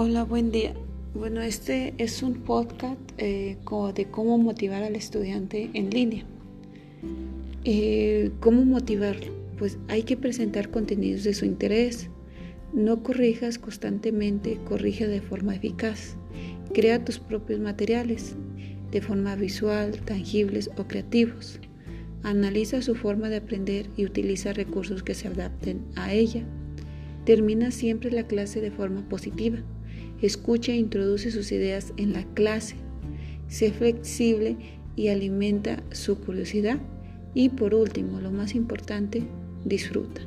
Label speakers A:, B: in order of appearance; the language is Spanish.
A: Hola, buen día. Bueno, este es un podcast eh, de cómo motivar al estudiante en línea. Eh, ¿Cómo motivarlo? Pues hay que presentar contenidos de su interés. No corrijas constantemente, corrige de forma eficaz. Crea tus propios materiales de forma visual, tangibles o creativos. Analiza su forma de aprender y utiliza recursos que se adapten a ella. Termina siempre la clase de forma positiva. Escucha e introduce sus ideas en la clase, sé flexible y alimenta su curiosidad. Y por último, lo más importante, disfruta.